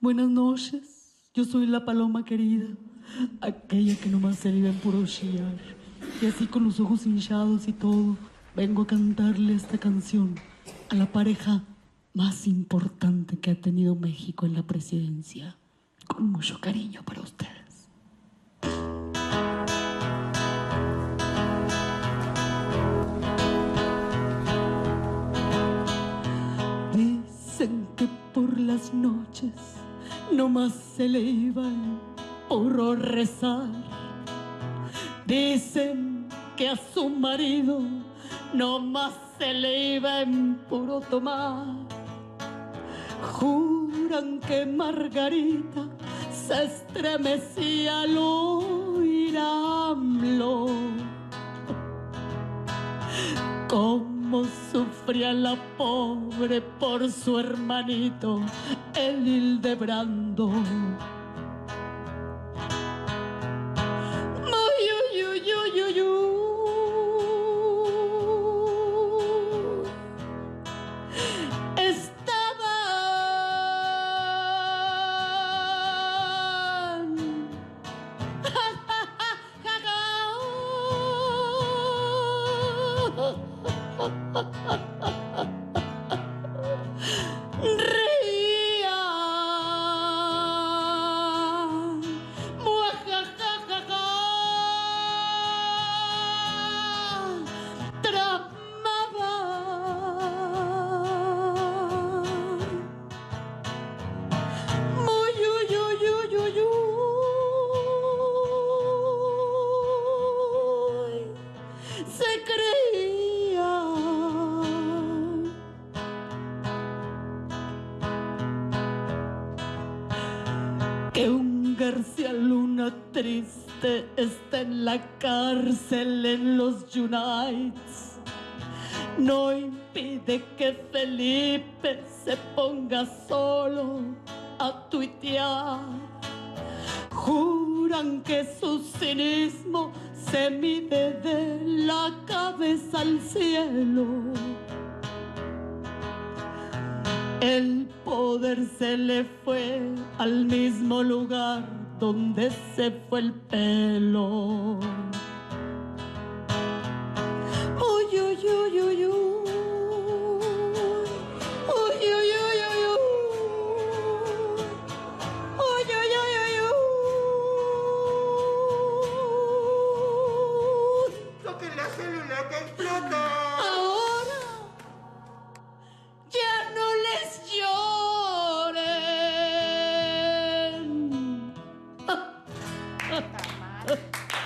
Buenas noches. Yo soy la paloma querida, aquella que nomás se vive en puro chillar. Y así con los ojos hinchados y todo, vengo a cantarle esta canción a la pareja más importante que ha tenido México en la presidencia. Con mucho cariño para ustedes. Dicen que por las noches nomás se le iba el puro rezar. Dicen que a su marido nomás se le iba en puro tomar. Juran que Margarita se estremecía al oír a AMLO. Sufría la pobre por su hermanito, el Hildebrando. En la cárcel en los Unites. No impide que Felipe se ponga solo a tuitear. Juran que su cinismo se mide de la cabeza al cielo. El poder se le fue al mismo lugar donde se fue el pelo. Uy, uy, uy, uy, uy.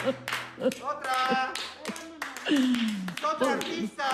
Otra. Otra artista.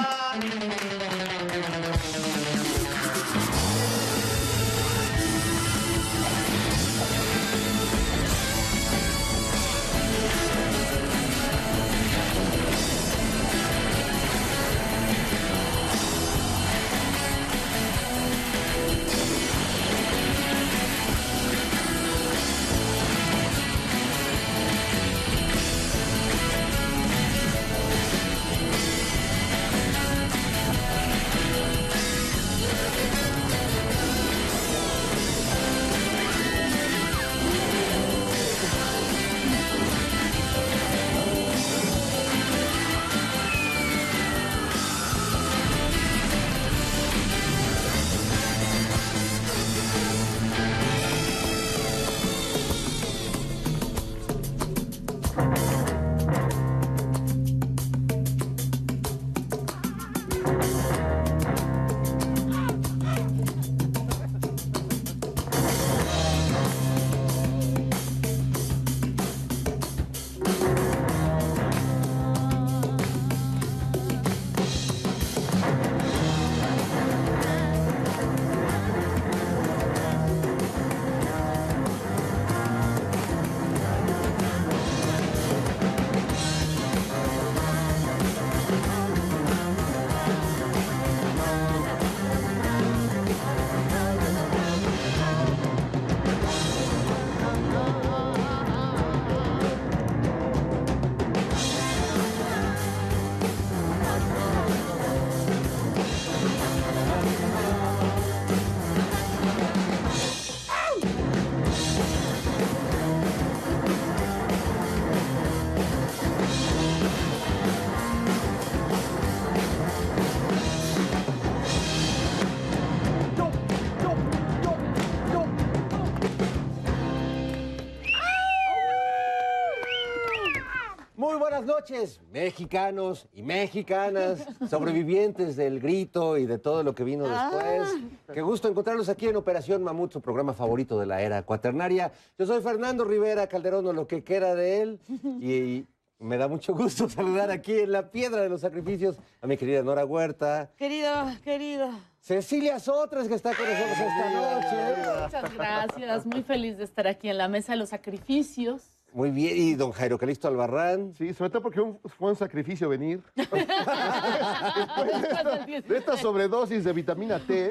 Noches, mexicanos y mexicanas, sobrevivientes del grito y de todo lo que vino después. Qué gusto encontrarlos aquí en Operación Mamut, su programa favorito de la era cuaternaria. Yo soy Fernando Rivera Calderón, o lo que queda de él, y me da mucho gusto saludar aquí en la Piedra de los Sacrificios a mi querida Nora Huerta, Querido, querido. Cecilia Sotres, que está con nosotros esta noche. Muchas gracias, muy feliz de estar aquí en la mesa de los sacrificios. Muy bien, y don Jairo Calixto Albarrán. Sí, sobre todo porque un- fue un sacrificio venir. De esta sobredosis de vitamina T,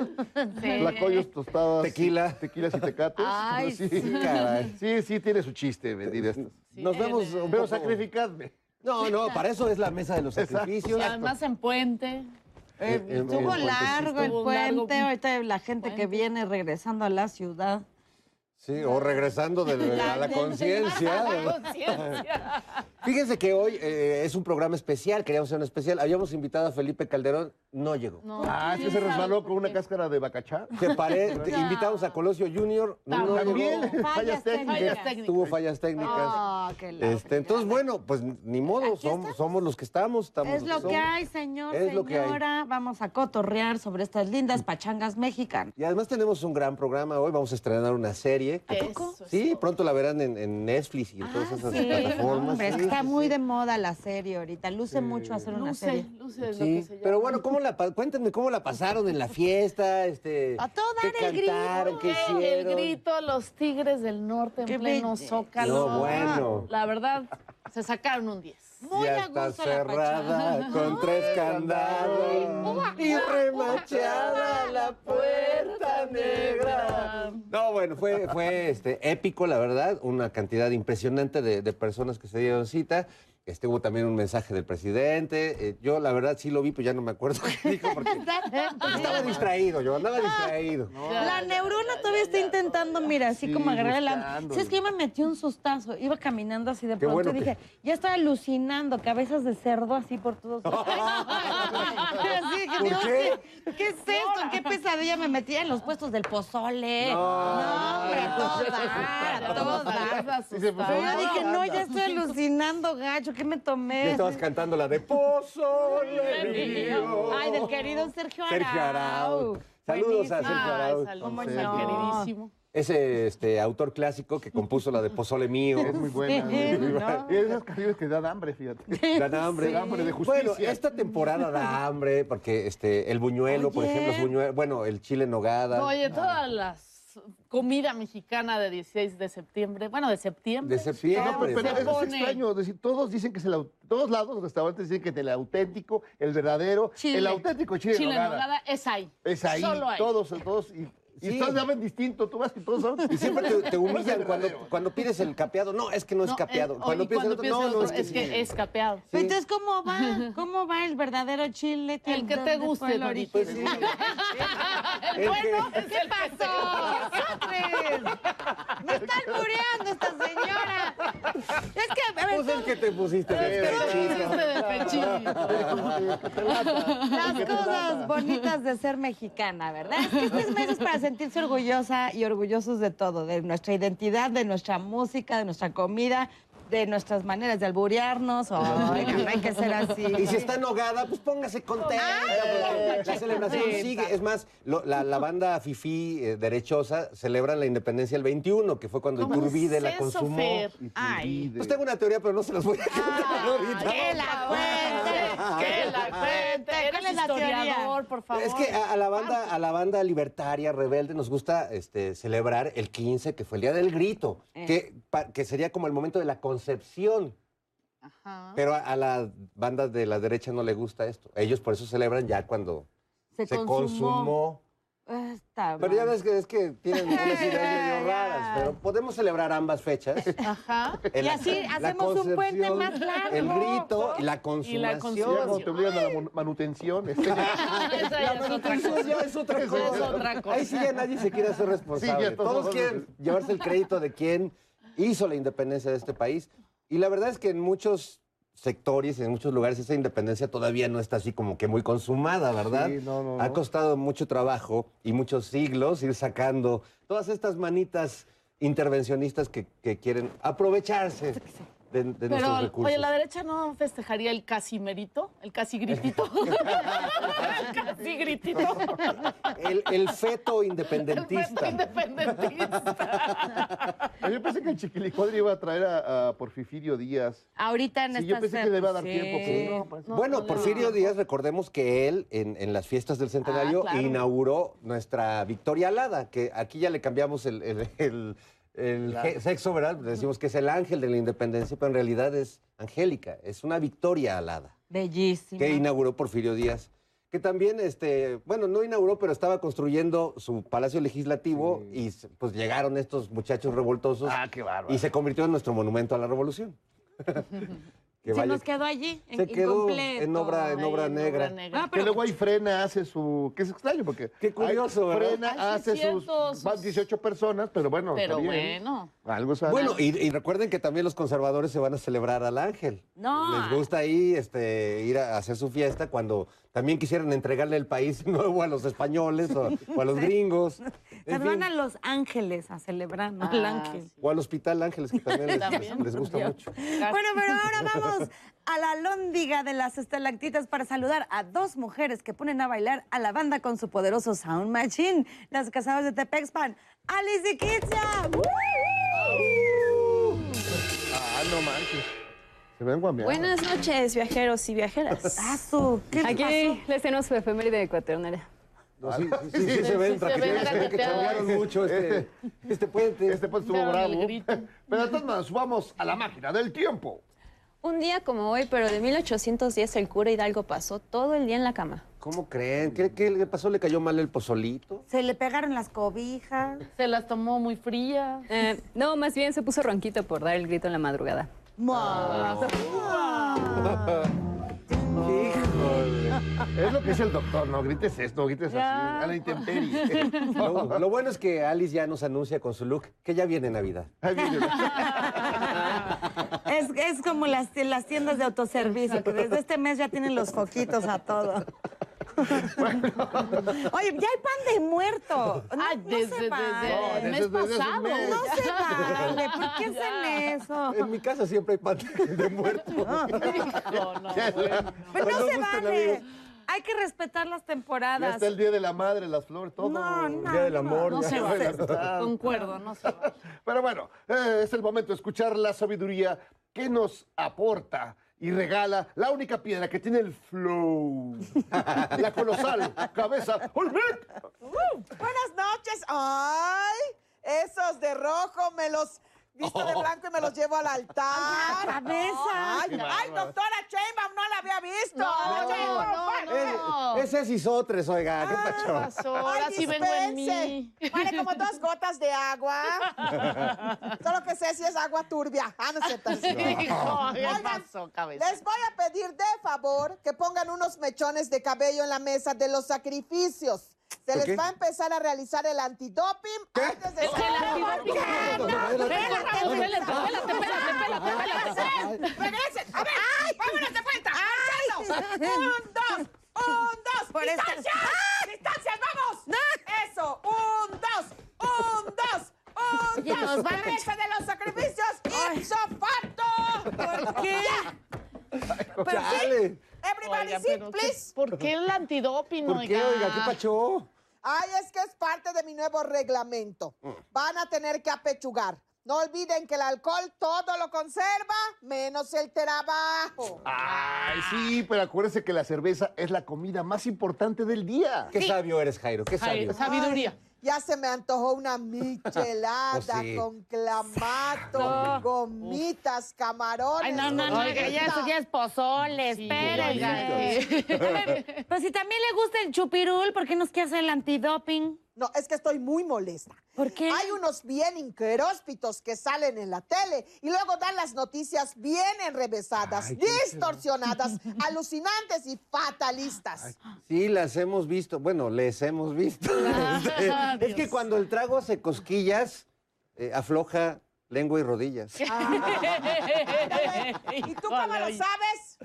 tlacoyos, tostadas, Tequila. tequilas y tecates. Ay, sí, sí. Caray. sí, sí, tiene su chiste venir esto. Nos vemos un Pero poco- sacrificadme. No, no, para eso es la mesa de los sacrificios. Y además en puente. Eh, Estuvo el largo el puente. Ahorita la gente que viene regresando a la ciudad. Sí, o regresando de, de- a la conciencia. Fíjense que hoy eh, es un programa especial, queríamos hacer un especial. Habíamos invitado a Felipe Calderón, no llegó. No, Ah, es que ¿quién se resbaló con una cáscara de bacachá. Que te invitamos a Colosio Junior, no También. llegó. Fallas técnicas. Fallas técnicas. Tuvo fallas técnicas. Oh, qué Este, entonces, bueno, pues ni modo, somos, somos los que estamos. estamos Es lo somos. que hay, señor, Es lo que hay. señora. Vamos a cotorrear sobre estas lindas pachangas mexicanas. Y además tenemos un gran programa hoy, vamos a estrenar una serie. Eso es Sí, pronto la verán en, en Netflix y en todas esas Sí, plataformas. hombre, que sí, está sí, muy sí. de moda la serie ahorita. Luce mucho hacer una Luce, serie. luce es lo Sí, que se llama. pero bueno, ¿cómo la, cuéntenme cómo la pasaron en la fiesta, este, A todo qué dar el grito, cantaron, qué El grito, los tigres del norte en Qué pleno zócalo. No, bueno. La verdad, se sacaron un 10. Muy ya a está gusto la cerrada con tres candados. y remachada la puerta negra. No, bueno, fue, fue este, épico, la verdad, una cantidad impresionante de, de personas que se dieron cita. Este, hubo también un mensaje del presidente. Eh, yo, la verdad, sí lo vi, pero ya no me acuerdo qué dijo, porque porque estaba distraído, yo andaba distraído. La neurona todavía está intentando, mira, así Sí, como agarrar la... buscándole. Sí, es que yo me metí un sustazo. Iba caminando así de Qué pronto bueno y que- dije, ya estaba alucinando, cabezas de cerdo así por todos lados. así dije, ¿Por Dios, qué? ¿qué, qué es esto? ¿Qué pesadilla me metí en los puestos del pozole? No. No, hombre, a todo dar, a todo dar. Yo dije, no, ya estoy alucinando, gacho, ¿qué me Ya tomé? estabas cantando la de Pozole mío. Ay, del querido Sergio Arau. Sergio Arau. Saludos a Sergio Arau. saludos queridísimo. Ese este, autor clásico que compuso la de Pozole mío. Es muy buena. Sí, muy ¿no? esas canciones que dan hambre, fíjate. Dan hambre. Da hambre de justicia. Bueno, esta temporada da hambre porque este, el buñuelo, por ejemplo, los buñuelos, bueno, el chile en nogada. Oye, todas las comida mexicana de 16 de septiembre, bueno, de septiembre. De septiembre. No, pero, pero Se es extraño, decir, todos dicen que es el todos lados los restaurantes dicen que es el auténtico, el verdadero, Chile. el auténtico chile, Chile en en nogada. nogada es ahí. Es ahí, Solo ahí. todos, todos y, y Sí. todos llaman distinto, tú vas que todos son. Y siempre te, te humillan No es el cuando, cuando pides el capeado. No, es que no es No, capeado. eh, cuando y pides el otro, pides no, el no, otro, es que, sí. es capeado. Sí. Entonces, ¿cómo va? ¿Cómo va el verdadero chile? El que te ¿Dónde guste, el. Pues origen? sí. El El bueno es ¿Qué el pasó? ¡Me está albureando esta señora! Es que, a ver, Pues el que te pusiste de pechito. pusiste de pechito. las cosas bonitas de ser mexicana, ¿verdad? Es que este es para sentirse orgullosa y orgullosos de todo, de nuestra identidad, de nuestra música, de nuestra comida, de nuestras maneras de alburearnos. Oiga, no hay que ser así. Y si está enogada, pues póngase contenta. porque la celebración sigue. Es más, lo- la, la banda Fifi eh, derechosa celebra la independencia el 21, que fue cuando ¿Cómo Iturbide es la consumó. Ay. Pues tengo una teoría, pero no se las voy a contar ahorita. ¡Que la cuente! Que la cuente. ¿Cuál es la teoría? por favor. Es que a, a la banda, a la banda libertaria, rebelde, nos gusta este, celebrar el 15, que fue el día del grito, Eh. que, pa- que sería como el momento de la concepción. Ajá. Pero a, a la banda de la derecha no le gusta esto. Ellos por eso celebran ya cuando se, consumó. Está Pero ya ves que, es que tienen unas ideas medio raras, pero podemos celebrar ambas fechas. Ajá. El- Y así la hacemos un puente más largo. El grito y la Y consumación. la Ya consumación. te obligan a la manutención. este, Esa ya es otra Eso cosa. ya es otra Eso cosa. es otra cosa. Ahí sí ya nadie se quiere hacer responsable. Sí, ya todos todos quieren llevarse el crédito de quién hizo la independencia de este país. Y la verdad es que en muchos sectores, en muchos lugares, esa independencia todavía no está así como que muy consumada, ¿verdad? Sí, no, no, Ha costado mucho trabajo y muchos siglos ir sacando todas estas manitas intervencionistas que, que quieren aprovecharse de, de Pero, nuestros recursos. oye, la derecha no festejaría el casi merito, el casi gritito. el casi gritito. El, el feto El independentista. independentista. Yo pensé que el Chiquilicuadri iba a traer a, a Porfirio Díaz. Ahorita en Sí, esta yo pensé que le iba a dar sí. tiempo, pero no, bueno, Porfirio Díaz, recordemos que él, en, en las fiestas del centenario, Ah, claro. inauguró nuestra Victoria Alada, que aquí ya le cambiamos el, el- el- el sexo, ¿verdad? Decimos que es el ángel de la independencia, pero en realidad es Angélica, es una Victoria Alada. Bellísima. que inauguró Porfirio Díaz, que también, este, bueno, no inauguró, pero estaba construyendo su palacio legislativo y pues llegaron estos muchachos revoltosos Ah, qué bárbaro. y se convirtió en nuestro monumento a la revolución. que Se vaya- nos quedó allí, en- se quedó incompleto. en obra, en Ay, obra en negra. obra negra. Ah, Que pero luego ahí frena, hace su. que es extraño, porque. Qué curioso. Frena, Ay, sí, hace sus. sus- Van 18 personas, pero bueno. Pero está bien. bueno. Algo sale. Bueno, y, y recuerden que también los conservadores se van a celebrar al ángel. No. Les gusta ahí este, ir a hacer su fiesta cuando también quisieran entregarle el país nuevo a los españoles o, o a los gringos. Se En van fin. a Los Ángeles a celebrar, ¿no? El Ah, ángel. O al Hospital Ángeles, que también les, También. les gusta mucho. Bueno, pero ahora vamos a la lóndiga de las estalactitas para saludar a dos mujeres que ponen a bailar a la banda con su poderoso sound machine, las casadas de Tepexpan, Alice y Kitsia. Ah, no manches. Se ven. Buenas noches, viajeros y viajeras. Ah, ¿qué Aquí pasó? les tenemos su efeméride ecuatoriana. No, sí, sí, sí, sí se ven, ve que chambearon mucho este, este puente. Este pues estuvo bravo. Pero de todas maneras, vamos a la máquina del tiempo. Un día como hoy, pero de 1810, el cura Hidalgo pasó todo el día en la cama. ¿Cómo creen? ¿Qué, qué le pasó? ¿Le cayó mal el pozolito? Se le pegaron las cobijas. Se las tomó muy frías. Eh, no, más bien se puso ronquito por dar el grito en la madrugada. Híjole. Es lo que es el doctor, no grites esto, grites así, a la intemperie. Lo, lo bueno es que Alice ya nos anuncia con su look que ya viene Navidad. Ahí viene. Es, es como las, las tiendas de autoservicio, que desde este mes ya tienen los foquitos a todo. Oye, ya hay pan de muerto. No, Ay, no desde, se desde el mes pasado. mes. No se vale. ¿Por qué hacen eso? En mi casa siempre hay pan de muerto. No, no, bueno. Pues no se vale. amigos. Hay que respetar las Ya temporadas. está el Día de la Madre, las flores, todo. No, no. Día del amor. No se vale. Concuerdo, no se vale. Pero bueno, eh, es el momento de escuchar la sabiduría que nos aporta y regala la única piedra que tiene el flow. la colosal cabeza Olmec. Buenas noches. Ay, esos de rojo me los visto de blanco y me los llevo al altar. cabeza. Ay, ay, doctora Sheinbaum, no la había visto. No, no, no. Eh, ese es Isotres, oiga, ¿qué ¿Qué pacho? pasó? Ahora sí vengo en mí. Vale como dos gotas de agua. Solo que sé si es agua turbia. Ah, no es cierto. Hijo, ¿Qué Oigan, pasó, cabeza? Les voy a pedir de favor que pongan unos mechones de cabello en la mesa de los sacrificios. Se les qué? va a empezar a realizar el antidoping antes de. ¡Regresen! ¡A ver! ¡Vámonos de vuelta! ¡Un, dos! ¡Un, dos! ¡Distancias! ¡Distancias! ¡Vamos! ¡Eso! ¡Un, dos! ¡Un, dos! ¡Un, dos! ¡Regresa de los sacrificios! ¡Ipso facto! ¿Por qué? Chale. Everybody Oiga, sit, pero ¿qué- please. ¿Por qué el antidoping, ¿Por qué, oiga? ¿Qué pacho? Ay, es que es parte de mi nuevo reglamento. Van a tener que apechugar. No olviden que el alcohol todo lo conserva, menos el trabajo. Ay, sí, pero acuérdense que la cerveza es la comida más importante del día. Qué sabio eres, Jairo, qué sabio. Sabiduría. Ya se me antojó una michelada Oh, sí. con clamato, gomitas, camarones. Ay, no, no, no, Oiga, ya eso ya es pozole, Sí, espérense. Pero si también le gusta el chupirul, ¿por qué nos quiere hacer el antidoping? No, es que estoy muy molesta. ¿Por qué? Hay unos bien incróspitos que salen en la tele y luego dan las noticias bien enrevesadas, distorsionadas, alucinantes y fatalistas. Sí, las hemos visto. Bueno, les hemos visto. Es que cuando el trago hace cosquillas, eh, afloja lengua y rodillas. ¿Y tú cómo lo sabes?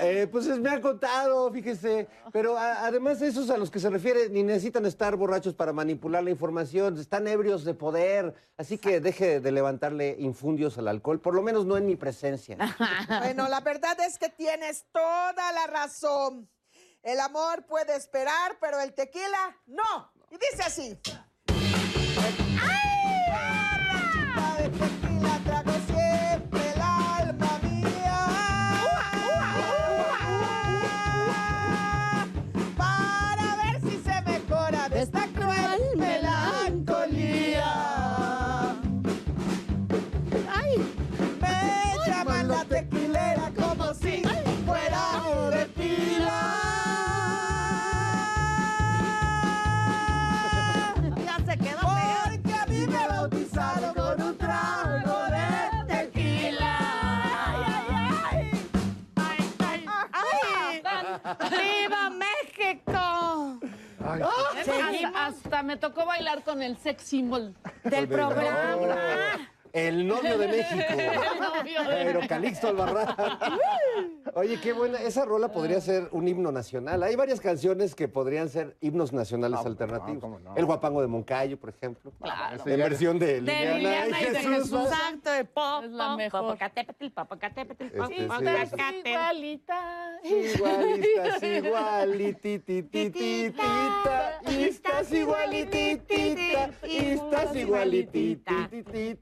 Eh, pues es- me han contado, fíjese. Pero a- además esos a los que se refiere ni necesitan estar borrachos para manipular la información. Están ebrios de poder. Así que deje de levantarle infundios al alcohol, por lo menos no en mi presencia. Bueno, la verdad es que tienes toda la razón. El amor puede esperar, pero el tequila no. Y dice así. ¡Ay! Hasta, me tocó bailar con el sex symbol. Del programa. El novio de México. novio de Pero Calixto Albarrán. Oye, qué buena. Esa rola podría ser un himno nacional. Hay varias canciones que podrían ser himnos nacionales No, alternativos. no, cómo no. El Guapango de Moncayo, por ejemplo. Ese En versión de De Liliana, Liliana y de Jesús. ¿no? Exacto, el pop, Es la mejor. Popocatépetl, Popocatépetl, Este, Popocatépetl. igualita. Igualitas, igualititititita, estás igualititita, estás igualititita,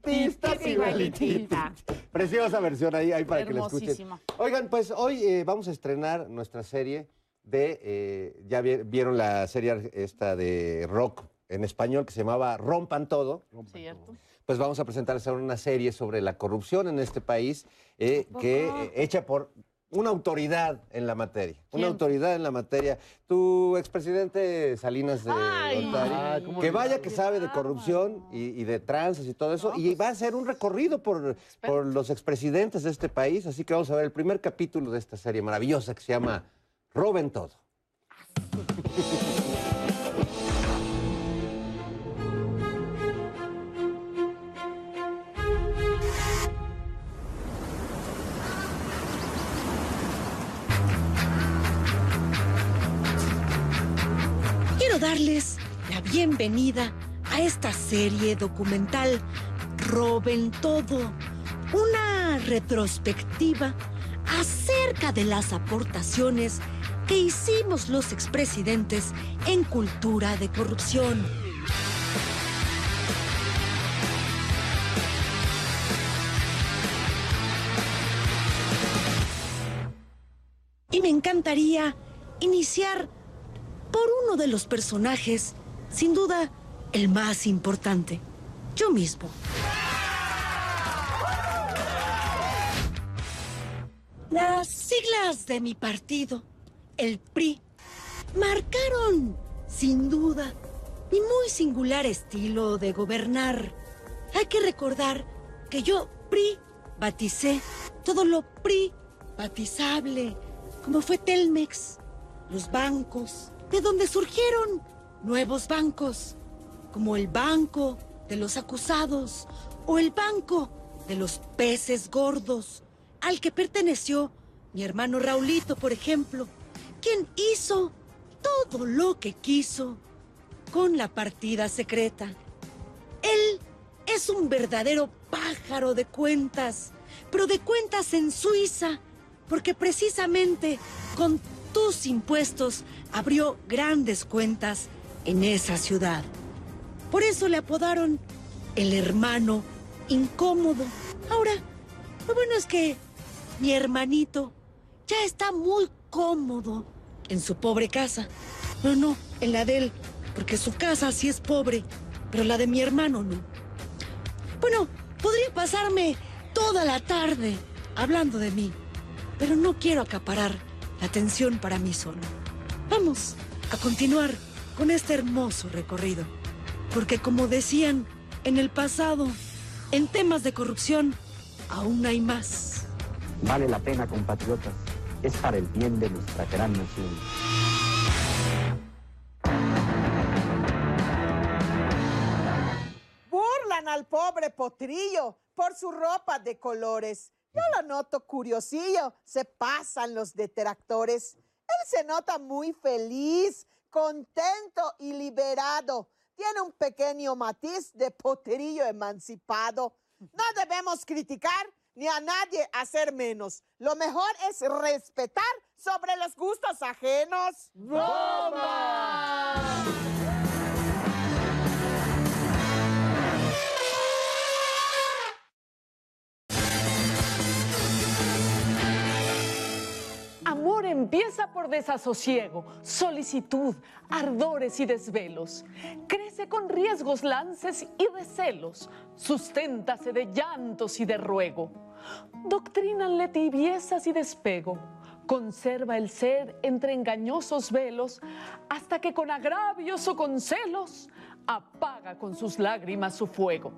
estás igualititita. Preciosa versión ahí, ahí para que la escuchen. Hermosísima. Oigan, pues hoy eh, vamos a estrenar nuestra serie de, eh, ya vi- vieron la serie esta de rock en español que se llamaba Rompan Todo. Cierto. Pues vamos a presentarles ahora una serie sobre la corrupción en este país, eh, que eh, hecha por una autoridad en la materia. Una autoridad en la materia. Tu expresidente Salinas de Ay. Gortari, Ay, ¿cómo que vaya que sabe de corrupción y, y de trances y todo eso. y va a hacer un recorrido por, por los expresidentes de este país. Así que vamos a ver el primer capítulo de esta serie maravillosa que se llama Roben Todo. Darles la bienvenida a esta serie documental Roben Todo, una retrospectiva acerca de las aportaciones que hicimos los expresidentes en cultura de corrupción. Y me encantaría iniciar por uno de los personajes, sin duda el más importante, yo mismo. Las siglas de mi partido, el PRI, marcaron, sin duda, mi muy singular estilo de gobernar. Hay que recordar que yo, PRI, baticé todo lo PRI, batizable, como fue Telmex, los bancos, de donde surgieron nuevos bancos, como el banco de los acusados o el banco de los peces gordos, al que perteneció mi hermano Raulito, por ejemplo, quien hizo todo lo que quiso con la partida secreta. Él es un verdadero pájaro de cuentas, pero de cuentas en Suiza, porque precisamente con tus impuestos abrió grandes cuentas en esa ciudad. Por eso le apodaron el hermano incómodo. Ahora, lo bueno es que mi hermanito ya está muy cómodo en su pobre casa. No, no, en la de él, porque su casa sí es pobre, pero la de mi hermano no. Bueno, podría pasarme toda la tarde hablando de mí, pero no quiero acaparar la atención para mí solo. Vamos a continuar con este hermoso recorrido, porque como decían en el pasado, en temas de corrupción aún hay más. Vale la pena, compatriotas. Es para el bien de nuestra gran nación. Burlan al pobre potrillo por su ropa de colores. Yo lo noto curiosillo, se pasan los detractores. Él se nota muy feliz, contento y liberado. Tiene un pequeño matiz de poterillo emancipado. No debemos criticar ni a nadie hacer menos. Lo mejor es respetar sobre los gustos ajenos. Empieza por desasosiego, solicitud, ardores y desvelos. Crece con riesgos, lances y recelos. Susténtase de llantos y de ruego. Doctrínanle tibiezas y despego. Conserva el ser entre engañosos velos hasta que con agravios o con celos apaga con sus lágrimas su fuego.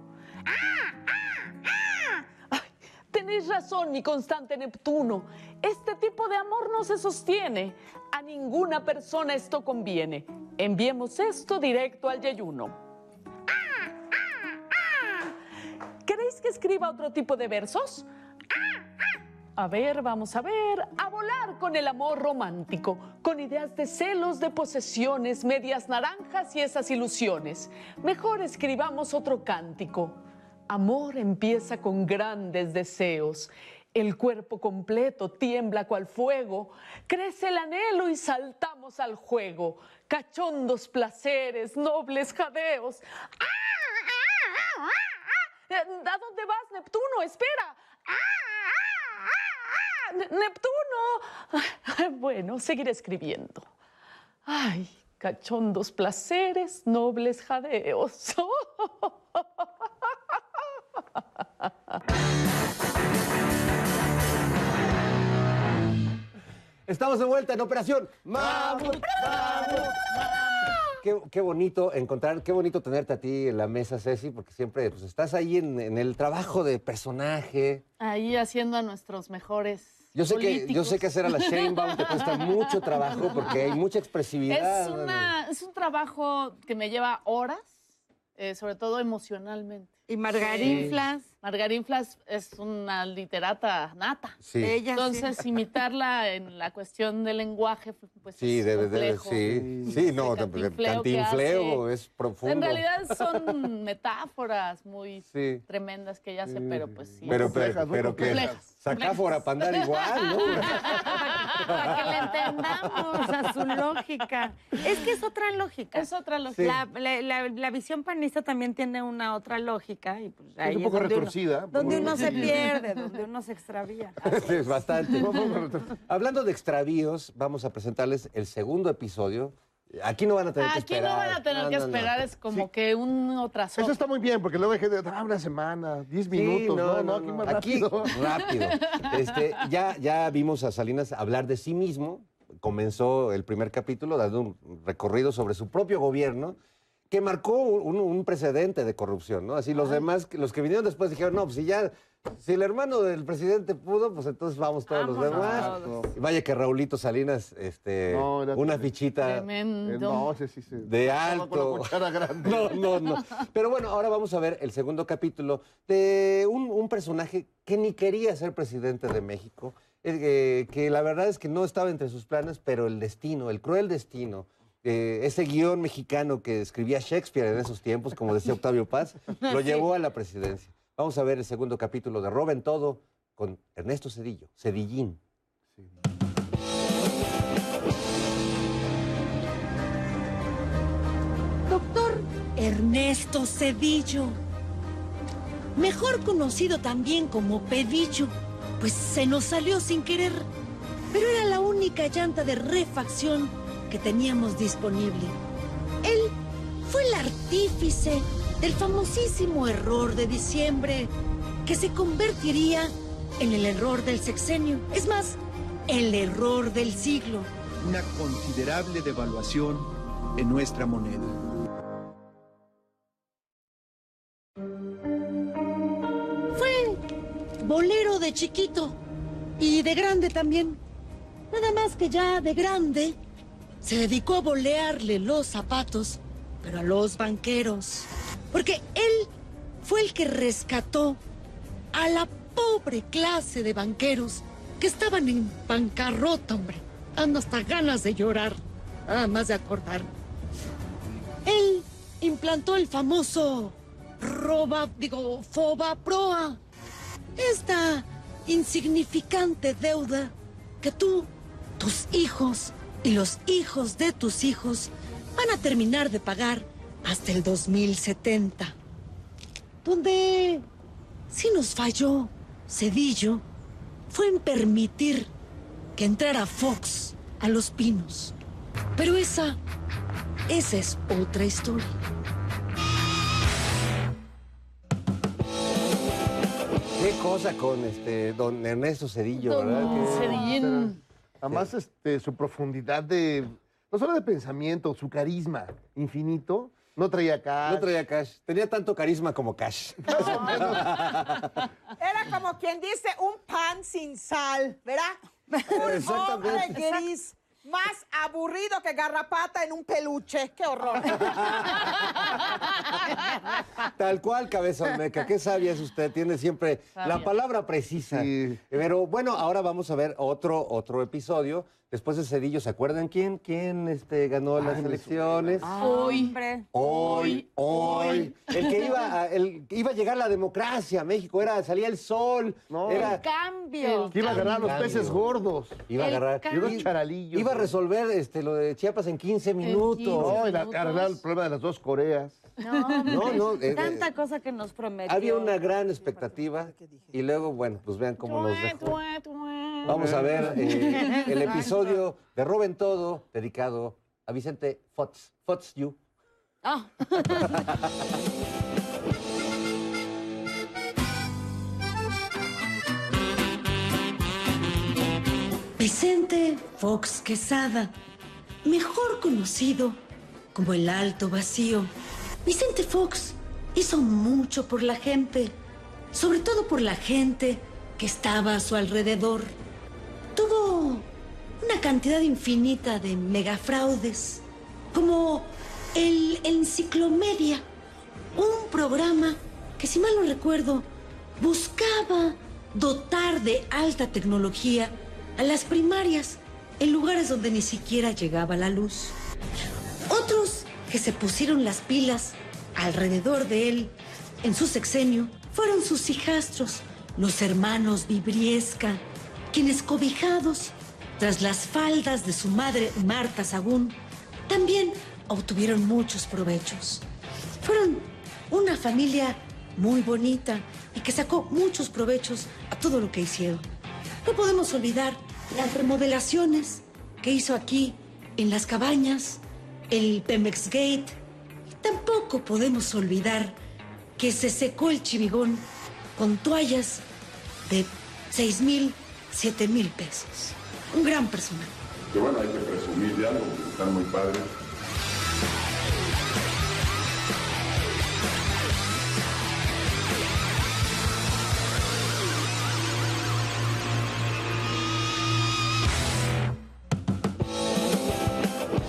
Tenéis razón, mi constante Neptuno. Este tipo de amor no se sostiene. A ninguna persona esto conviene. Enviemos esto directo al yeyuno. ¿Queréis que escriba otro tipo de versos? A ver, vamos a ver. A volar con el amor romántico, con ideas de celos, de posesiones, medias naranjas y esas ilusiones. Mejor escribamos otro cántico. Amor empieza con grandes deseos. El cuerpo completo tiembla cual fuego. Crece el anhelo y saltamos al juego. Cachondos placeres, nobles jadeos. ¡Ah, ah, ah! ¿A dónde vas, Neptuno? Espera. Ne- Neptuno. Bueno, seguiré escribiendo. Ay, cachondos placeres, nobles jadeos. Estamos de vuelta en Operación Mamut. Qué, qué bonito encontrar, qué bonito tenerte a ti en la mesa, Ceci, porque siempre pues, estás ahí en, en el trabajo de personaje. Ahí haciendo a nuestros mejores. Yo sé, que, yo sé que hacer a la Sheinbaum te cuesta mucho trabajo porque hay mucha expresividad. Es, una, es un trabajo que me lleva horas, eh, sobre todo emocionalmente. Y Margarinflas. Margarinflas es una literata nata. Sí. Ella sí. Entonces, imitarla en la cuestión del lenguaje, pues Sí, es debe, debe, complejo. sí. Sí, no, cantinfleo cantinfleo es profundo. En realidad son metáforas muy Sí. tremendas que ella hace, pero pues sí. Pero, es- pero, pero que complejas. Sacáfora para andar igual, ¿no? Para que le entendamos a su lógica. Es que es otra lógica. Es otra lógica. La, la- la- la visión panista también tiene una otra lógica. Y pues ahí un poco donde uno- retorcida. donde uno se pierde, donde uno se extravía. Sí, es bastante. Hablando de extravíos, vamos a presentarles el segundo episodio. Aquí no van a tener que Aquí esperar. no van a tener No, que no, no. esperar, es como que uno tras Eso otro. está muy bien, porque luego hay gente, ah, una semana, 10 Sí, minutos. no, no, aquí más Aquí, rápido. rápido. Este, ya, ya vimos a Salinas hablar de sí mismo. Comenzó el primer capítulo dando un recorrido sobre su propio gobierno que marcó un, un precedente de corrupción, ¿no? Así los demás, los que vinieron después dijeron, no, pues si ya, si el hermano del presidente pudo, pues entonces vamos todos los demás. todos. Y Vaya que Raulito Salinas, este, No, una tremendo. fichita Tremendo. Eh, No, ese sí se... de alto. No, no, no. Pero bueno, ahora vamos a ver el segundo capítulo de un, un personaje que ni quería ser presidente de México, eh, que la verdad es que no estaba entre sus planes, pero el destino, el cruel destino, eh, ese guion mexicano que escribía Shakespeare en esos tiempos, como decía Octavio Paz, lo llevó a la presidencia. Vamos a ver el segundo capítulo de Roben Todo con Ernesto Cedillo, Cedillín. Doctor Ernesto Cedillo, mejor conocido también como Pedillo, pues se nos salió sin querer, pero era la única llanta de refacción que teníamos disponible. Él fue el artífice del famosísimo error de diciembre, que se convertiría en el error del sexenio, es más, el error del siglo. Una considerable devaluación en nuestra moneda. Fue bolero de chiquito y de grande también. Nada más que ya de grande se dedicó a bolearle los zapatos, pero a los banqueros. Porque él fue el que rescató a la pobre clase de banqueros que estaban en bancarrota, hombre. Dando hasta ganas de llorar, nada más de acordar. Él implantó el famoso roba, digo, foba proa. Esta insignificante deuda que tú, tus hijos y los hijos de tus hijos van a terminar de pagar hasta el 2070. Donde si nos falló Cedillo fue en permitir que entrara Fox a Los Pinos. Pero esa, esa es otra historia. Qué cosa con este don Ernesto Cedillo, Don ¿verdad? Que- Cedillín. Además, este, su profundidad de, no solo de pensamiento, su carisma infinito, no traía cash. No traía cash. Tenía tanto carisma como cash. Era como quien dice un pan sin sal, ¿verdad? Un hombre gris. Más aburrido que garrapata en un peluche. ¡Qué horror! Tal cual, cabeza olmeca. Qué sabia es usted. Tiene siempre la palabra precisa. Pero bueno, ahora vamos a ver otro, otro episodio. Después de Cedillo, ¿se acuerdan quién? ¿Quién este, ganó las elecciones? Hoy. Hombre. Hoy, hoy. El que iba a, el iba a llegar la democracia a México, era, salía el sol. No. Era, Cambio. Que iba a ganar los peces gordos. iba a el agarrar. Y unos charalillos. Iba a resolver este, lo de Chiapas en 15 minutos. No, minutos. arreglar el problema de las dos Coreas. No. No, no, eh, Tanta eh, cosa que nos prometió. Había una gran expectativa y luego, bueno, pues vean cómo nos dejó. Vamos a ver eh, el episodio de Roben Todo, dedicado a Vicente Fox. Fox You. Ah. Vicente Fox Quesada, mejor conocido como el Alto Vacío. Vicente Fox hizo mucho por la gente, sobre todo por la gente que estaba a su alrededor. Tuvo una cantidad infinita de megafraudes, como el Enciclomedia, un programa que, si mal no recuerdo, buscaba dotar de alta tecnología a las primarias en lugares donde ni siquiera llegaba la luz. Otros que se pusieron las pilas alrededor de él en su sexenio fueron sus hijastros, los hermanos Vibriesca, quienes cobijados tras las faldas de su madre Marta Sagún, también obtuvieron muchos provechos. Fueron una familia muy bonita y que sacó muchos provechos a todo lo que hicieron. No podemos olvidar las remodelaciones que hizo aquí en las cabañas, el Pemex Gate. Tampoco podemos olvidar que se secó el chivigón con toallas de 6 mil, 7 mil pesos. Un gran personaje. Que bueno, hay que presumir de algo, porque están muy padres.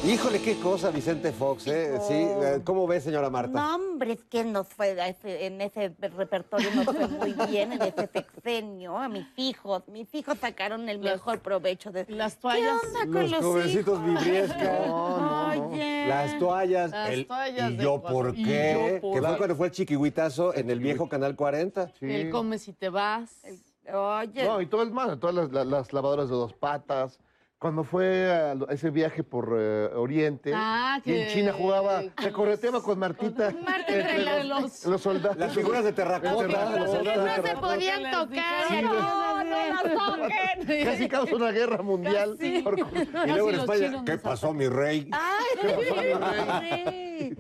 Híjole, qué cosa, Vicente Fox, ¿eh? Sí, eh, ¿cómo ve, señora Marta? No, hombre, es que nos fue ese- en ese repertorio nos fue muy bien en ese sexenio. A mis hijos, mis hijos sacaron el mejor provecho de Las ¿Qué toallas. onda con Los los, jovencitos hijos? Vibriesca. Oye. Las toallas. Las el- toallas ¿Y de yo por ¿Y qué? yo por Que fue qué? cuando fue el chiquihuitazo en el viejo Canal 40. El come si te vas. Oye. No, y todo el mal, todas las, las- las lavadoras de dos patas. Cuando fue a ese viaje por eh, Oriente, Ah, y en China jugaba, se correteaba con Martita. Entre los, los- los soldados. Las figuras de terracota. Los soldados No se terracota. podían tocar. Sí, no, no nos toquen. Casi causa una guerra mundial. Casi. por- Y luego en España, ¿qué pasó, mi rey? Ay,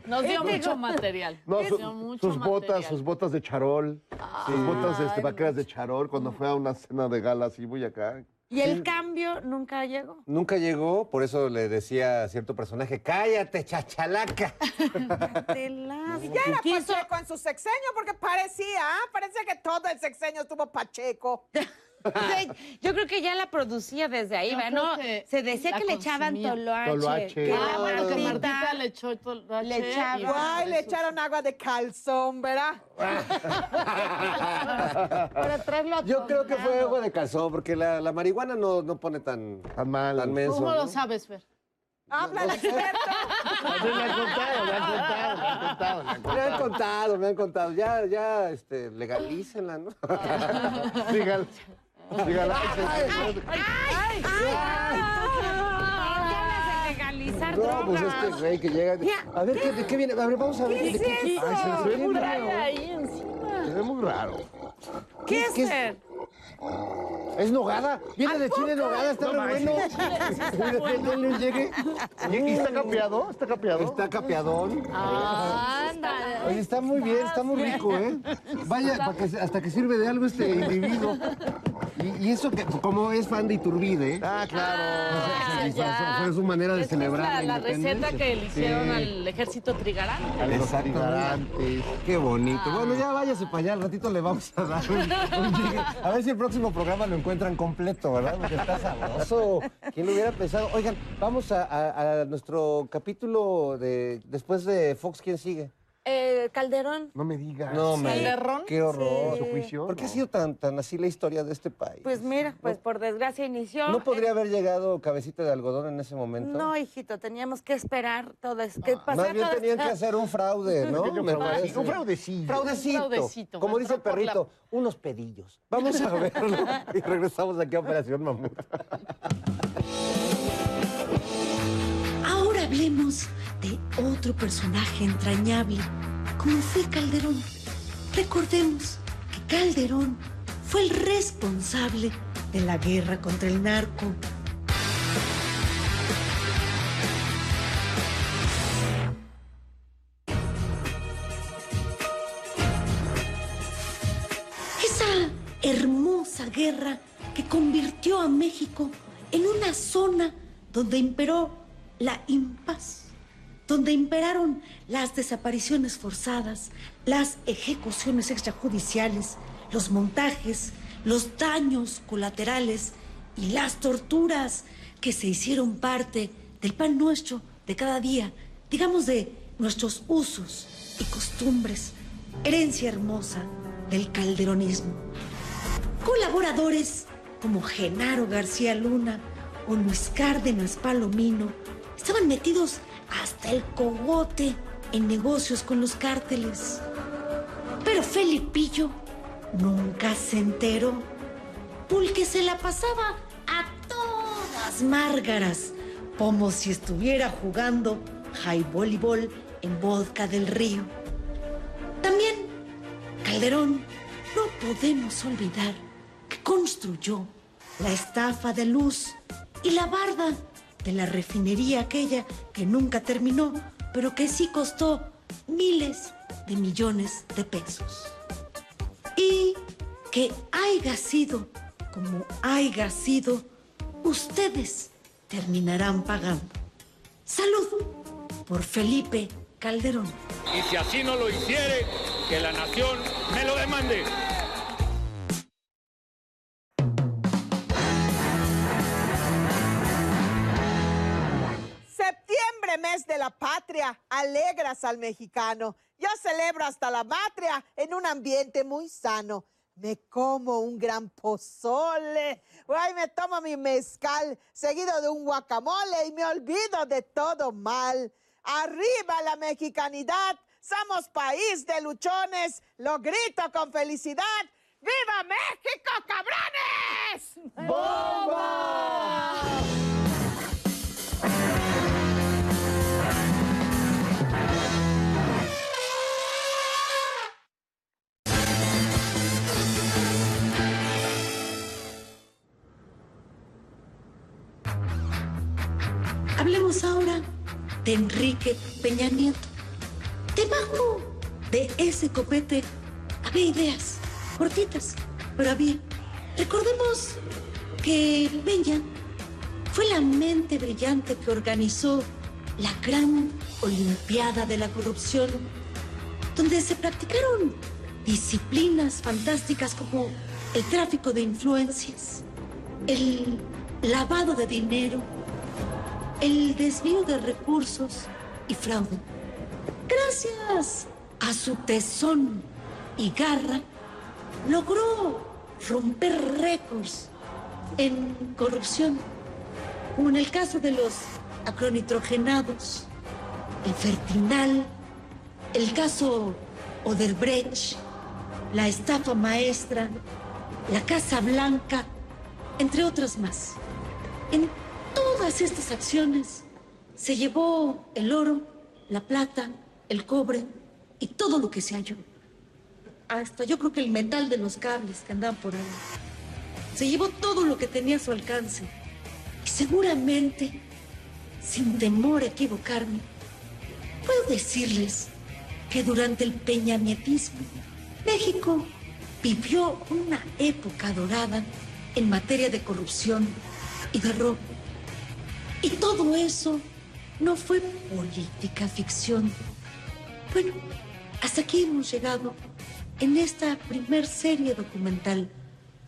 Nos dio Este mucho material. No, Nos su- dio mucho sus botas, material. sus botas de charol, sus botas este, vaqueras de charol, cuando fue a una cena de gala así, voy acá. Y el cambio nunca llegó. Nunca llegó, por eso le decía a cierto personaje, cállate, chachalaca. Te las- Ya era Pacheco en su sexenio porque parecía, ¿ah? parecía que todo el sexenio estuvo Pacheco. Yo creo que ya la producía desde ahí, Yo ¿no? que Se decía que le echaban toloache. Toloache. Que Ah, bueno, que Martita- le echó toloache Le echaba. y- Guay, le echaron agua de calzón, ¿verdad? Para traerlo a Yo creo que fue agua de calzón, porque la, la marihuana no, no pone tan, Tan mal. tan menso. ¿Cómo ¿no? lo sabes, Fer? Habla el experto. Me han contado, me han contado, me han contado, me han contado. me han contado. Ya, ya, este, legalícenla, ¿no? Dígalo. Legalizar No, pues este güey que llega. A ver, ¿qué, ¿de qué viene? A ver, vamos a ver. ¿Qué ¿de es qué- eso? Ay, se, se ve muy raro. ahí encima. Se ve muy raro. ¿Qué es, ¿Qué es? Nogada. Viene de Chile nogada, está re bueno. Mira, denle un llegue. ¿Y, y está capeado? ¿Está capeado? Está capeadón. Ándale. Oye, está muy bien, está muy rico, ¿eh? Vaya, para que, se- hasta que sirve de algo este individuo. Y, y eso que, como es fan de Iturbide, Ah, claro. disfrazó, fue su manera de Es celebrar la, la, la receta que le hicieron Sí. al ejército trigarán. A los Exactamente. Qué bonito. Bueno, ya váyase para allá, al ratito le vamos a dar un, un llegue. A ver si el próximo programa lo encuentran completo, ¿verdad? Porque está sabroso. ¿Quién lo hubiera pensado? Oigan, vamos a, a- a nuestro capítulo de después de Fox, ¿quién sigue? Eh, Calderón. No me digas. No, me. ¿Calderón? Qué horror. ¿Su juicio? ¿Por qué ha sido tan, tan así la historia de este país? Pues mira, pues por desgracia inició. ¿No podría haber llegado cabecita de algodón en ese momento? No, hijito, teníamos que esperar todo eso. Que pasara Más bien tenían que hacer un fraude, ¿no? Me parece. Un fraudecillo. Fraudecito. Fraudecito. Como dice el la- perrito, unos pedillos. Vamos a verlo y regresamos aquí a Operación Mamut. Hablemos de otro personaje entrañable, como fue Calderón. Recordemos que Calderón fue el responsable de la guerra contra el narco. Esa hermosa guerra que convirtió a México en una zona donde imperó la impaz, donde imperaron las desapariciones forzadas, las ejecuciones extrajudiciales, los montajes, los daños colaterales y las torturas que se hicieron parte del pan nuestro de cada día, digamos de nuestros usos y costumbres, herencia hermosa del calderonismo. Colaboradores como Genaro García Luna o Luis Cárdenas Palomino estaban metidos hasta el cogote en negocios con los cárteles. Pero Felipillo nunca se enteró, porque se la pasaba a todas márgaras, como si estuviera jugando high voleibol en vodka del río. También Calderón, no podemos olvidar que construyó la estafa de luz y la barda de la refinería aquella que nunca terminó, pero que sí costó miles de millones de pesos. Y que haya sido como haya sido, ustedes terminarán pagando. Salud por Felipe Calderón. Y si así no lo hiciere, que la nación me lo demande. Mes de la patria, alegras al mexicano. Yo celebro hasta la matria en un ambiente muy sano. Me como un gran pozole, ay, me tomo mi mezcal seguido de un guacamole y me olvido de todo mal. Arriba la mexicanidad, somos país de luchones, lo grito con felicidad. ¡Viva México, cabrones! ¡Bomba! Hablemos ahora de Enrique Peña Nieto. Debajo de ese copete había ideas cortitas, pero había. Recordemos que Peña fue la mente brillante que organizó la gran Olimpiada de la Corrupción, donde se practicaron disciplinas fantásticas como el tráfico de influencias, el lavado de dinero, el desvío de recursos y fraude. Gracias a su tesón y garra, logró romper récords en corrupción, como en el caso de los acronitrogenados, el Fertinal, el caso Oderbrecht, la estafa maestra, la Casa Blanca, entre otras más. Todas estas acciones se llevó el oro, la plata, el cobre y todo lo que se halló. Hasta yo creo que el metal de los cables que andaban por ahí. Se llevó todo lo que tenía a su alcance. Y seguramente, sin temor a equivocarme, puedo decirles que durante el peñanietismo, México vivió una época dorada en materia de corrupción y de robo. Y todo eso no fue política ficción. Bueno, hasta aquí hemos llegado en esta primer serie documental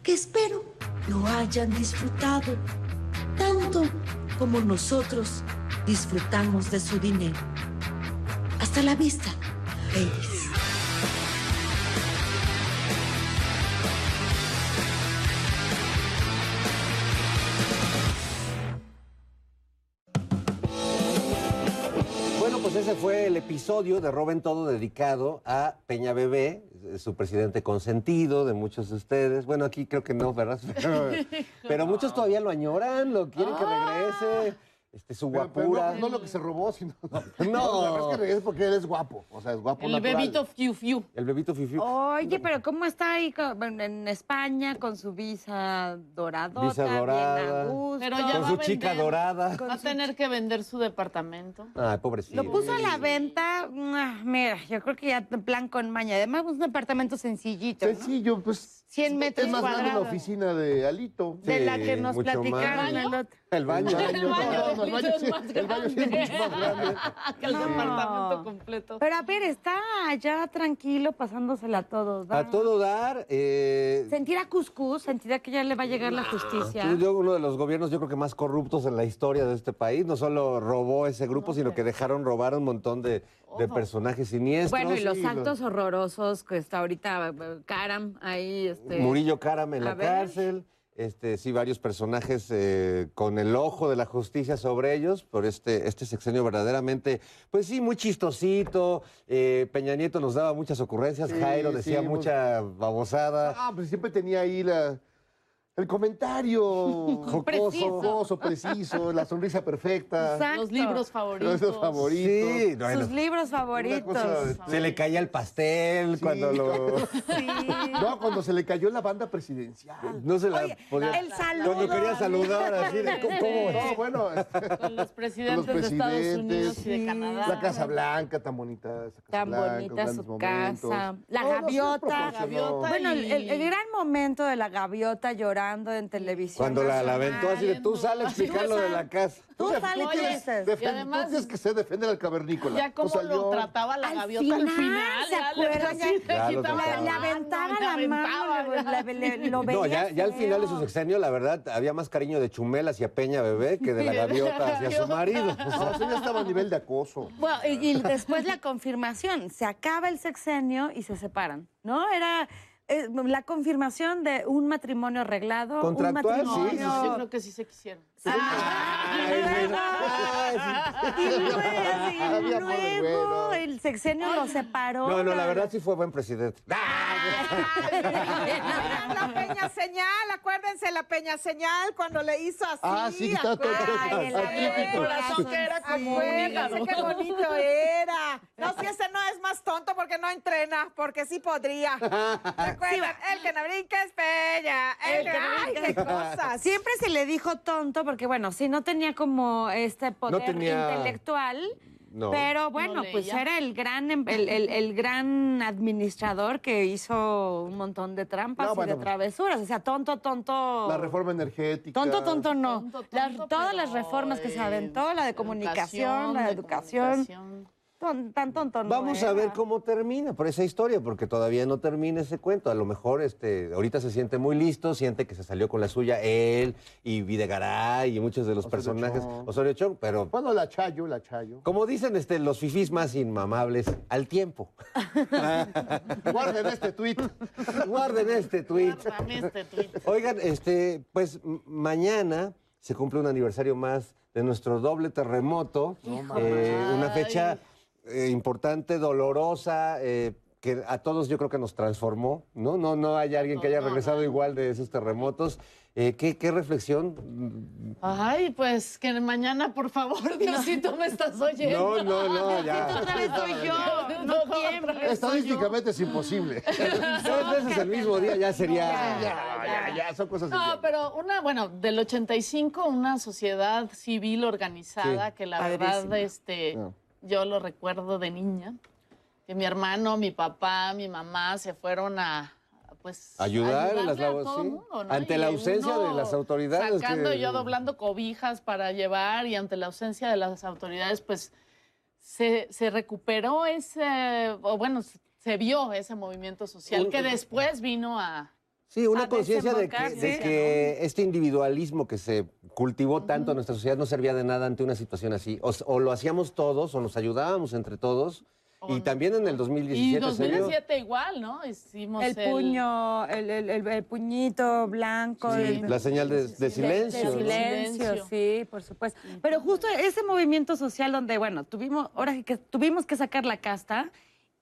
que espero lo hayan disfrutado tanto como nosotros disfrutamos de su dinero. Hasta la vista, babies. Ese fue el episodio de Roben Todo dedicado a Peña Bebé, su presidente consentido de muchos de ustedes. Bueno, aquí creo que no, ¿verdad? Pero, pero muchos todavía lo añoran, lo quieren que regrese. Este, su Pero- pero guapura. no, no lo que se robó, sino. No, No. la verdad es que regresa porque él es guapo. O sea, es guapo. El natural. bebito Fiu Fiu. El bebito Fifiu. Oye, pero ¿cómo está ahí en España con su visa doradota? Visa bien a dorada. gusto? Pero ya Con va su chica dorada. Va a tener que vender su departamento. Ay, pobrecito. Lo puso a la venta, ah, mira, yo creo que ya en plan con maña. Además, es un departamento sencillito, ¿no? Sencillo, pues. 100 metros Es más grande la cuadrados. oficina de Alito. De la que nos platicaron el otro. El baño. El baño, El baño, sí- es más grande. que el No. departamento completo. Pero a ver, está allá tranquilo, pasándosela a todos. A todo dar. Eh, Sentirá Cuscús, sentirá que ya le va a llegar la justicia. Sí, yo, uno de los gobiernos, yo creo que más corruptos en la historia de este país. No solo robó ese grupo, sino que dejaron robar un montón de, de personajes siniestros. Bueno, y los Sí, actos horrorosos que está ahorita eh, Karam ahí. Este, Murillo Karam en A la ver. cárcel. Este, sí, varios personajes eh, con el ojo de la justicia sobre ellos, por este, este sexenio verdaderamente, pues sí, muy chistosito. Eh, Peña Nieto nos daba muchas ocurrencias, Sí, Jairo decía sí, muy- mucha babosada. Ah, pues siempre tenía ahí la, el comentario jocoso, Preciso. jocoso, preciso, la sonrisa perfecta. Exacto. Los libros favoritos. Los favoritos. Sí, bueno, Sus libros favoritos. cosa- se le caía el pastel Sí. cuando lo... Sí. No, cuando se le cayó la banda presidencial. No se la Oye, podía... el saludo. Cuando quería saludar, así de, ¿cómo? No, bueno, Con los presidentes, Con los de Estados. Unidos y de. Canadá. la Casa Blanca, tan bonita. esa Casa Tan Blanca, bonita su momentos. casa. La No, no, se gaviota. Bueno, el, el- gran momento de la gaviota llorando en televisión. Cuando la, la aventó así de tú sales a explicar lo de la casa. Tú Tú sales y dices. Y además- tú tienes que ser defender al cavernícola. Ya como lo trataba la Al gaviota al final, final. ¿se acuerdan? así le aventaba la mano, lo veía No, ya, ya al final de su sexenio, la verdad, había más cariño de Chumel hacia Peña Bebé que de la gaviota hacia su marido. O sea, eso ya estaba a nivel de acoso. Bueno, y, y después la confirmación. Se acaba el sexenio y se separan, ¿no? Era la confirmación de un matrimonio arreglado. Contractual, un sí, matrimonio... sí. Yo creo que sí se quisieron. Ay, Y luego, el sexenio lo separó. No, no, la verdad sí fue buen presidente. La peña señal, acuérdense la peña señal cuando le hizo así. Ah, sí, está todo- el corazón que era como un Acuérdense qué bonito era. No, si ese no es más tonto porque no entrena, porque sí podría. Recuerda, el que no brinca es peña. El, que no brinca qué cosas. Siempre se le dijo tonto porque, bueno, sí, no tenía como este poder tenía- intelectual. No. Pero bueno, pues era el gran, em- el, el- el gran administrador que hizo un montón de trampas No, y bueno. de travesuras. O sea, tonto, tonto. La reforma energética. Tonto, tonto no. Tonto, Las- tonto, todas las reformas que se aventó, la de comunicación, la de educación. comunicación. Ton- tan tonto no Vamos a ver cómo termina por esa historia, porque todavía no termina ese cuento. A lo mejor este, ahorita se siente muy listo, siente que se salió con la suya él y Videgaray y muchos de los personajes, Chong. Osorio Chong, pero Bueno, la Chayo, la Chayo. como dicen este, los fifís más inmamables, al tiempo. Guarden este tuit. Guarden este tuit. Guárdame este tuit. Oigan, este, pues mañana se cumple un aniversario más de nuestro doble terremoto. Eh, una fecha eh, importante, dolorosa, eh, que a todos yo creo que nos transformó, ¿no? No, no hay alguien que haya regresado igual de esos terremotos. Eh, ¿qué, qué reflexión? Ay, pues que mañana, por favor, Diosito, me estás oyendo. No, no, no, ya. Otra vez soy yo, no tiembles. Estadísticamente es imposible. Dos veces el mismo día ya sería... Ya, ya, ya, son cosas No, pero una, bueno, del 85, una sociedad civil organizada Sí. que la verdad, este, No. Yo lo recuerdo de niña, que mi hermano, mi papá, mi mamá se fueron a, pues, Ayudar en las labores, sí. mundo, ¿no? Ante Y la ausencia de las autoridades Sacando que- yo doblando cobijas para llevar y ante la ausencia de las autoridades, pues se, se recuperó ese, o bueno, se vio ese movimiento social que después vino a... Sí, una conciencia de que, de sí, que este individualismo que se cultivó tanto en nuestra sociedad no servía de nada ante una situación así. O, o lo hacíamos todos, o nos ayudábamos entre todos. O y no. también en el Y 2017 se vio. 2007 igual, ¿no? Hicimos El puño, el, el- el- el puñito blanco. Sí, el- la señal de, de de- silencio. De, ¿no? silencio, Silencio. sí, por supuesto. Pero justo ese movimiento social donde, bueno, tuvimos, ahora que tuvimos que sacar la casta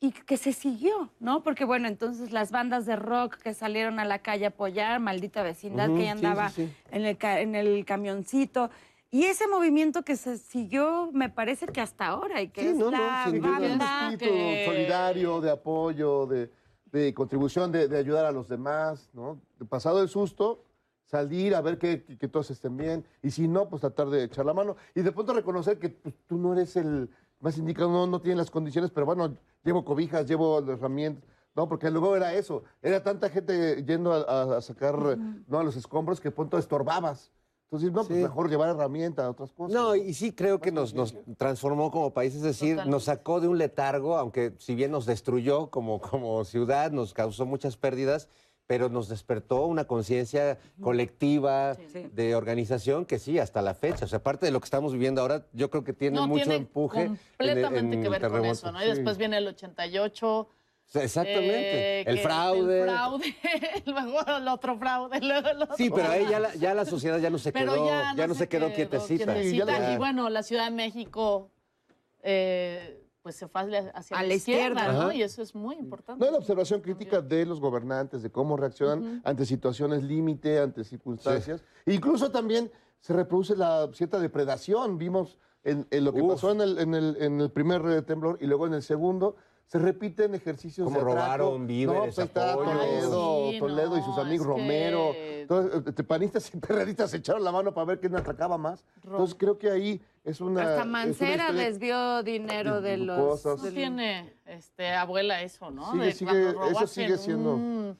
y que se siguió, ¿no? Porque, bueno, entonces las bandas de rock que salieron a la calle a apoyar, maldita vecindad, Ujú, que ya sí, sí, andaba sí. En, el, en el camioncito. Y ese movimiento que se siguió, me parece que hasta ahora, y que Sí, es no, no, la sin duda. Un banda espíritu que- solidario, de apoyo, de, de contribución, de, de ayudar a los demás, ¿no? Pasado el susto, salir a ver que, que todos estén bien, y si no, pues tratar de echar la mano. Y de pronto reconocer que pues, tú no eres el más indicado, no, no tienes las condiciones, pero bueno, llevo cobijas, llevo herramientas. No, porque luego era eso. Era tanta gente yendo a, a- sacar ¿no? a los escombros que pronto estorbabas. Entonces, no, pues Sí. mejor llevar herramientas, otras cosas. No, y sí creo que nos, nos transformó como país, es decir, Totalmente. nos sacó de un letargo, aunque si bien nos destruyó como, como ciudad, nos causó muchas pérdidas, pero nos despertó una conciencia colectiva Sí. de organización que sí, hasta la fecha. O sea, aparte de lo que estamos viviendo ahora, yo creo que tiene No, mucho tiene empuje. el- completamente en que ver con eso, ¿no? Y Sí. después viene el 88. O sea, Exactamente. eh, el fraude. El fraude, luego el otro fraude, luego el otro. Sí, pero ahí ya la, ya la sociedad ya no se Pero quedó, ya no, se quedó quietecita. quietecita. Ya. Y bueno, la Ciudad de México, eh, pues se fue hacia, hacia A la, la izquierda, izquierda. ¿no? Ajá. Y eso es muy importante. No, la observación crítica de los gobernantes, de cómo reaccionan ante situaciones límite, ante circunstancias. Incluso también se reproduce la cierta depredación. Vimos en, en lo que Uf. pasó en el, en, el, en el primer temblor y luego en el segundo. Se repiten ejercicios de atraco. robaron víveres, No, pues ahí está. Toledo, Sí, Toledo y sus amigos es que- Romero. Entonces, panistas y perredistas se echaron la mano para ver quién atracaba más. Entonces creo que ahí es una... Hasta una Mancera historia- desvió dinero de de los... cosas. No tiene este, abuela eso, ¿no? Sigue, De sigue, eso sigue en siendo- un-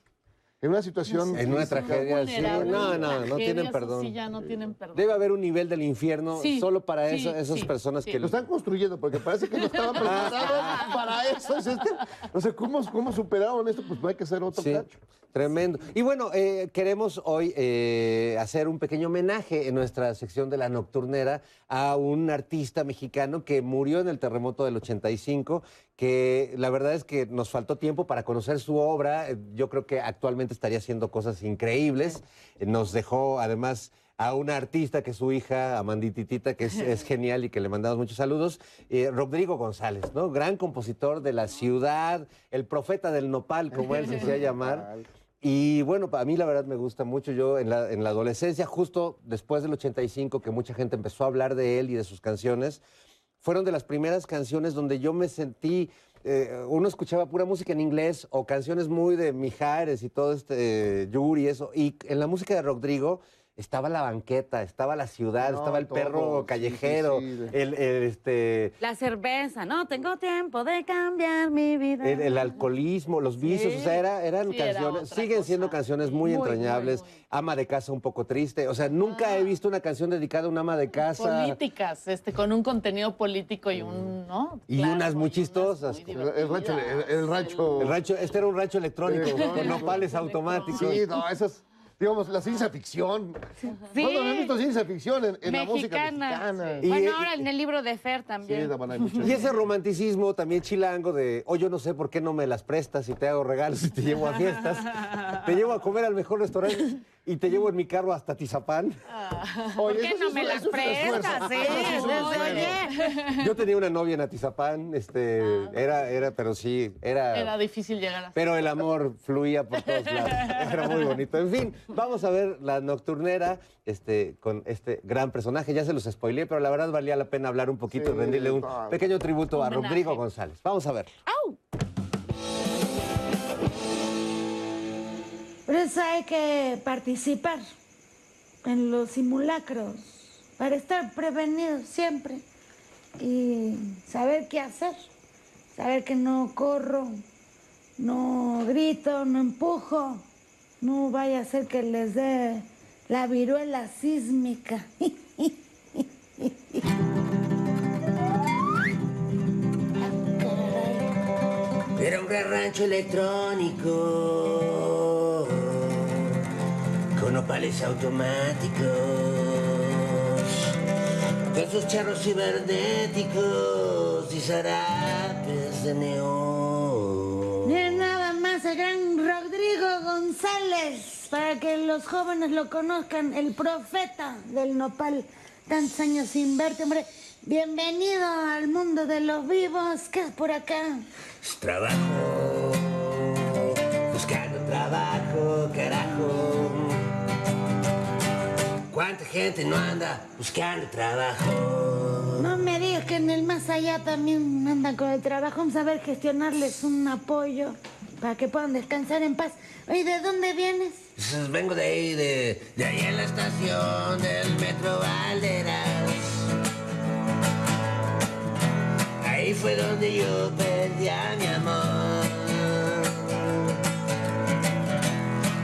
En una situación... En una tragedia así. vulnerables, No, no, no tienen perdón. ya no tienen perdón. Debe haber un nivel del infierno Sí, solo para sí, esa- esas sí, personas sí. que... Lo están construyendo porque parece que no estaban preparados para eso. Es este- o sea, ¿cómo, ¿cómo superaron esto? Pues no hay que hacer otro Sí, cacho. Tremendo. Y bueno, eh, queremos hoy eh, hacer un pequeño homenaje en nuestra sección de la nocturnera a un artista mexicano que murió en el terremoto del 85, que la verdad es que nos faltó tiempo para conocer su obra. Yo creo que actualmente estaría haciendo cosas increíbles. Nos dejó además a una artista que es su hija, Amandititita, que es, es genial y que le mandamos muchos saludos, eh, Rodrigo González, ¿no? Gran compositor de la ciudad, el profeta del nopal, como él se hacía llamar. Y bueno, a mí la verdad me gusta mucho. Yo en la, en la adolescencia, justo después del 85, que mucha gente empezó a hablar de él y de sus canciones, fueron de las primeras canciones donde yo me sentí, eh, uno escuchaba pura música en inglés o canciones muy de Mijares y todo este eh, Yuri y eso. Y en la música de Rodrigo estaba la banqueta, estaba la ciudad, No, estaba el todo, perro callejero, sí, sí. El, el, este, La cerveza, no tengo tiempo de cambiar mi vida. el, el alcoholismo, los vicios, o sea, era- eran era canciones, siguen cosa. siendo canciones muy, Muy, entrañables. muy, muy. Ama de casa un poco triste, o sea, nunca he visto una canción dedicada a una ama de casa. Políticas, este, con un contenido político y un, ¿no? Y Claro, unas muy chistosas. El, el rancho, el, el rancho. El rancho, este era un rancho electrónico, Electrónico. con nopales automáticos. Sí, no, esas, digamos, la ciencia ficción. Sí. ¿Cuándo habían visto ciencia ficción en, en la música Mexicana. bueno, y- ahora en el libro de Fer Sí, también. mucho. Y ese romanticismo también chilango de, oh, yo no sé por qué no me las prestas y te hago regalos y te llevo a fiestas, te llevo a comer al mejor restaurante y te llevo en mi carro hasta Tizapán. ¿Por Oye, qué no es me las prestas? Eso es un esfuerzo. Oye. Yo tenía una novia en Atizapán, este, era, era, pero sí, era, Era difícil llegar a... pero el amor fluía por todos lados. Era muy bonito. En fin, vamos a ver la nocturnera este, con este gran personaje. Ya se los spoileé, pero la verdad valía la pena hablar un poquito Sí, y rendirle un pequeño tributo a. Rodrigo González. Vamos a ver. Por eso hay que participar en los simulacros para estar prevenidos siempre y saber qué hacer, saber que no corro, no grito, no empujo, no vaya a ser que les dé la viruela sísmica. Era un gran rancho electrónico con opales automáticos, con sus charros cibernéticos y zarapes de neón. Miren nada más el gran Rodrigo González, para que los jóvenes lo conozcan, el profeta del nopal. Tantos años sin verte, hombre. Bienvenido al mundo de los vivos. ¿Qué es por acá? Trabajo, buscando trabajo, carajo. ¿Cuánta gente no anda buscando trabajo? No me digas que en el más allá también andan con el trabajo. Vamos a ver gestionarles un apoyo para que puedan descansar en paz. Oye, ¿de dónde vienes? Pues vengo de ahí, de, de ahí en la estación del Metro Valderas. Fue donde yo perdí a mi amor.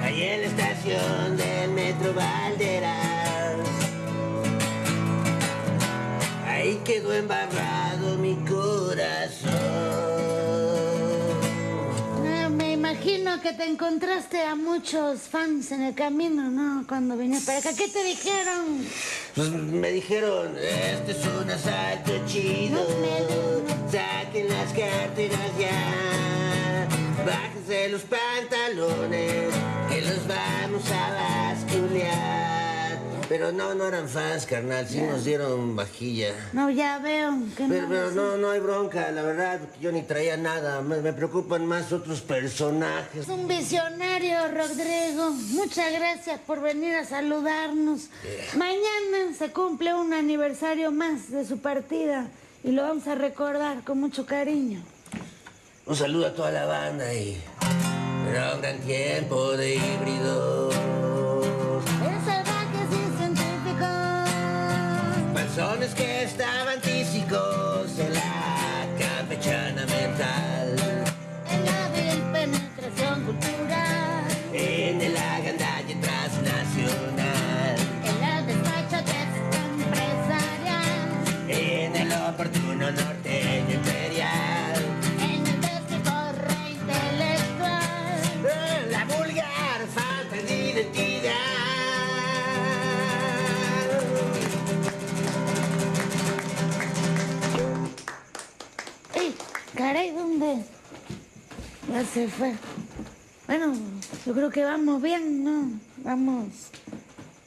Ahí en la estación del Metro Valderas. Ahí quedó embarrado que te encontraste a muchos fans en el camino, ¿no? Cuando viniste para acá. ¿Qué te dijeron? Pues me dijeron, este es un asalto chido. Saquen las carteras ya. Bájense los pantalones, que los vamos a basculear. Pero no, no eran fans, carnal, sí nos dieron vajilla. No, ya veo que Pero, no. pero no, no hay bronca, la verdad, yo ni traía nada. Me, me preocupan más otros personajes. Es un visionario, Rodrigo. Muchas gracias por venir a saludarnos. Mañana se cumple un aniversario más de su partida y lo vamos a recordar con mucho cariño. Un saludo a toda la banda y era un gran tiempo de híbridos. Personas que estaban físicos en la campechana mental. Fue. Bueno, yo creo que vamos bien, ¿no? Vamos.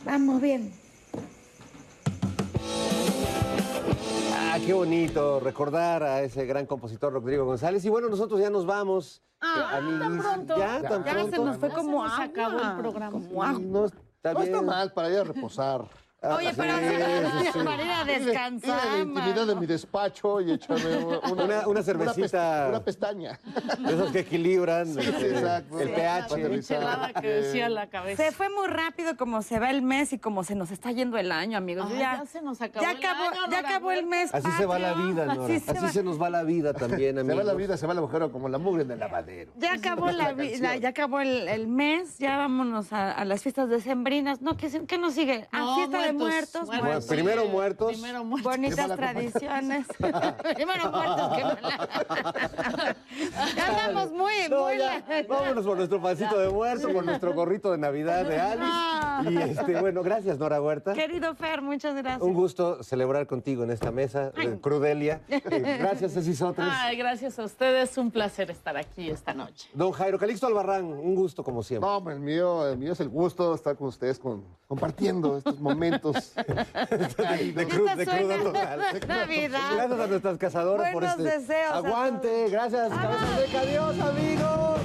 Vamos bien. Ah, qué bonito recordar a ese gran compositor Rodrigo González. Y bueno, nosotros ya nos vamos. Ah, Eh, tan pronto. Ya, tan Ya pronto. se nos fue como se nos acabó el programa. Como agua. No está No está bien. mal para ir a reposar. Ah, Oye, sí, pero sí, sí. para ir a descansar, Ir a la intimidad de mi despacho y echarme una, Una- una cervecita. pesta- Una, pestaña. De esos que equilibran este, exacto. el Sí. pH. Que decía la cabeza. Se fue muy rápido como se va el mes y como se nos está yendo el año, amigos. Ay, ya, ya se nos acabó ya el acabó, año, ya Nora acabó el mes. Así se va la vida, Nora. Así Así, se se nos va la vida también, Se amigos. va la vida, se va el agujero como la mugre en el lavadero. Ya acabó la, la- ya acabó el, el mes, ya vámonos a, a las fiestas decembrinas. No, ¿qué, se- qué nos sigue? A No, de muertos, muertos, muertos. muertos. Primero muertos. Primero muertos. Bonitas tradiciones. Primero muertos que mala. Ya andamos muy, No, muy ya, la- vámonos por nuestro pancito de muerto, por nuestro gorrito de Navidad de Alice. Y este, bueno, gracias, Nora Huerta. Querido Fer, muchas gracias. Un gusto celebrar contigo en esta mesa de Crudelia. Eh, Gracias, Ceci Sotres. Ay, gracias a ustedes. Un placer estar aquí esta noche. Don Jairo Calixto Albarrán, un gusto como siempre. No, el mío, el mío es el gusto estar con ustedes, con, compartiendo estos momentos. de, cru- de total. Navidad. Gracias a nuestras cazadoras por este deseos aguante. Gracias, Cabeza Seca. Adiós, amigos.